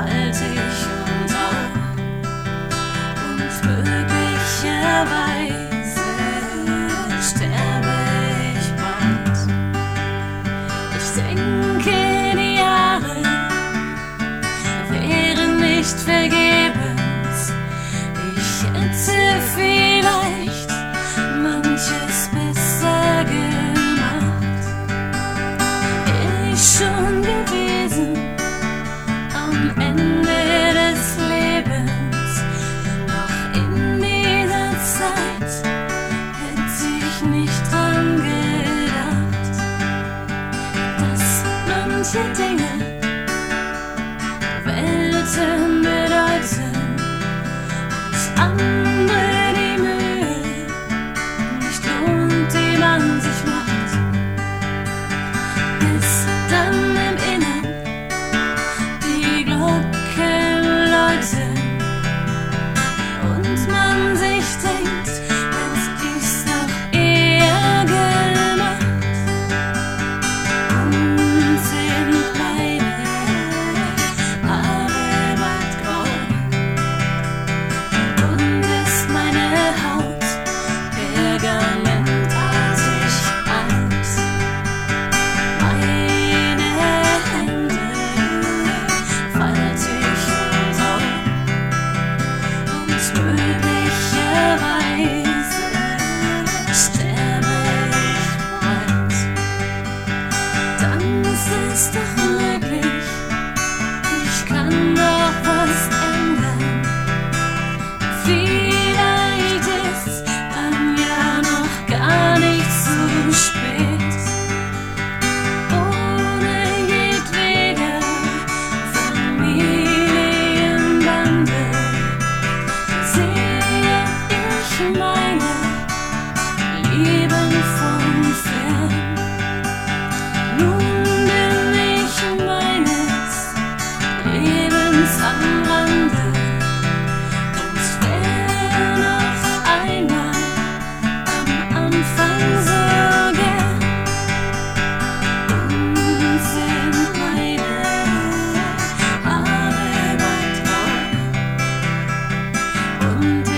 faltig und rau und möglicherweise sterbe ich bald. Ich denke, die Jahre wären nicht vergebens. Ich hätte vielleicht manches besser gemacht. Ich schon manche Dinge Welten bedeuten und andere just a Bye.